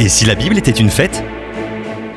Et si la Bible était une fête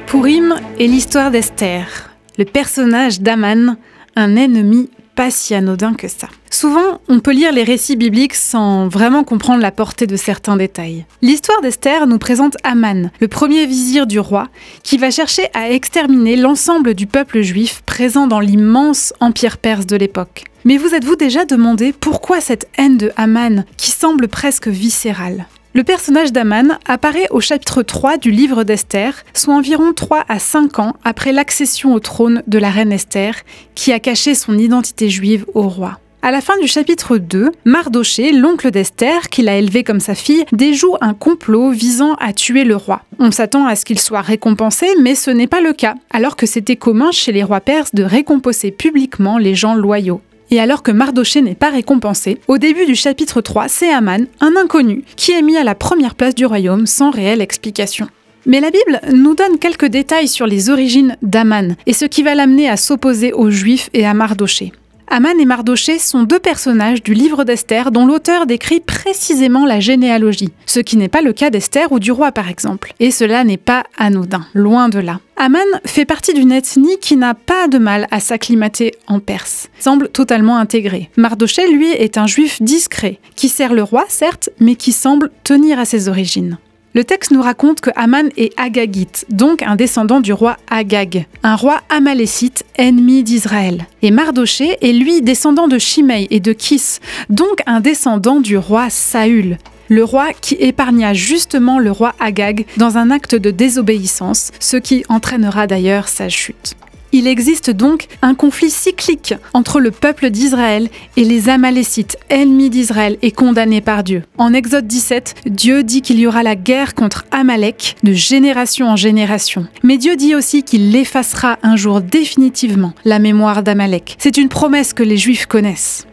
Pourim est l'histoire d'Esther, le personnage d'Aman, un ennemi pas si anodin que ça. Souvent, on peut lire les récits bibliques sans vraiment comprendre la portée de certains détails. L'histoire d'Esther nous présente Aman, le premier vizir du roi, qui va chercher à exterminer l'ensemble du peuple juif présent dans l'immense empire perse de l'époque. Mais vous êtes-vous déjà demandé pourquoi cette haine de Aman qui semble presque viscérale? Le personnage d'Aman apparaît au chapitre 3 du livre d'Esther, soit environ 3 à 5 ans après l'accession au trône de la reine Esther, qui a caché son identité juive au roi. À la fin du chapitre 2, Mardoché, l'oncle d'Esther, qui l'a élevé comme sa fille, déjoue un complot visant à tuer le roi. On s'attend à ce qu'il soit récompensé, mais ce n'est pas le cas, alors que c'était commun chez les rois perses de récompenser publiquement les gens loyaux. Et alors que Mardoché n'est pas récompensé, au début du chapitre 3, c'est Aman, un inconnu, qui est mis à la première place du royaume sans réelle explication. Mais la Bible nous donne quelques détails sur les origines d'Aman et ce qui va l'amener à s'opposer aux Juifs et à Mardoché. Aman et Mardoché sont deux personnages du livre d'Esther dont l'auteur décrit précisément la généalogie, ce qui n'est pas le cas d'Esther ou du roi par exemple. Et cela n'est pas anodin, loin de là. Aman fait partie d'une ethnie qui n'a pas de mal à s'acclimater en Perse, semble totalement intégré. Mardoché, lui, est un juif discret, qui sert le roi, certes, mais qui semble tenir à ses origines. Le texte nous raconte que Aman est agagite, donc un descendant du roi Agag, un roi amalécite, ennemi d'Israël. Et Mardoché est lui descendant de Shimei et de Kis, donc un descendant du roi Saül, le roi qui épargna justement le roi Agag dans un acte de désobéissance, ce qui entraînera d'ailleurs sa chute. Il existe donc un conflit cyclique entre le peuple d'Israël et les Amalécites, ennemis d'Israël et condamnés par Dieu. En Exode 17, Dieu dit qu'il y aura la guerre contre Amalek de génération en génération. Mais Dieu dit aussi qu'il effacera un jour définitivement la mémoire d'Amalek. C'est une promesse que les Juifs connaissent.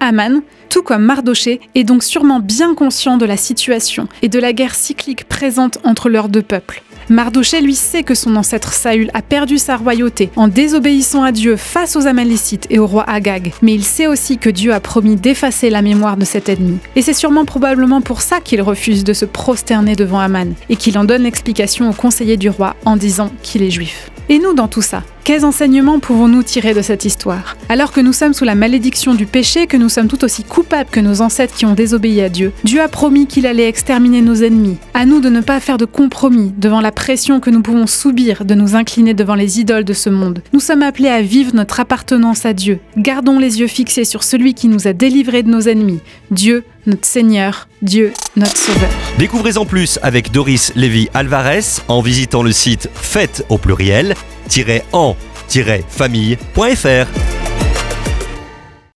Aman, tout comme Mardoché, est donc sûrement bien conscient de la situation et de la guerre cyclique présente entre leurs deux peuples. Mardoché lui sait que son ancêtre Saül a perdu sa royauté en désobéissant à Dieu face aux Amalécites et au roi Agag, mais il sait aussi que Dieu a promis d'effacer la mémoire de cet ennemi. Et c'est sûrement probablement pour ça qu'il refuse de se prosterner devant Aman et qu'il en donne l'explication au conseiller du roi en disant qu'il est juif. Et nous dans tout ça quels enseignements pouvons-nous tirer de cette histoire? Alors que nous sommes sous la malédiction du péché, que nous sommes tout aussi coupables que nos ancêtres qui ont désobéi à Dieu, Dieu a promis qu'il allait exterminer nos ennemis. À nous de ne pas faire de compromis devant la pression que nous pouvons subir de nous incliner devant les idoles de ce monde. Nous sommes appelés à vivre notre appartenance à Dieu. Gardons les yeux fixés sur celui qui nous a délivrés de nos ennemis, Dieu, notre Seigneur, Dieu, notre Sauveur. Découvrez en plus avec Doris Lévy Alvarez en visitant le site fête au pluriel en-famille.fr.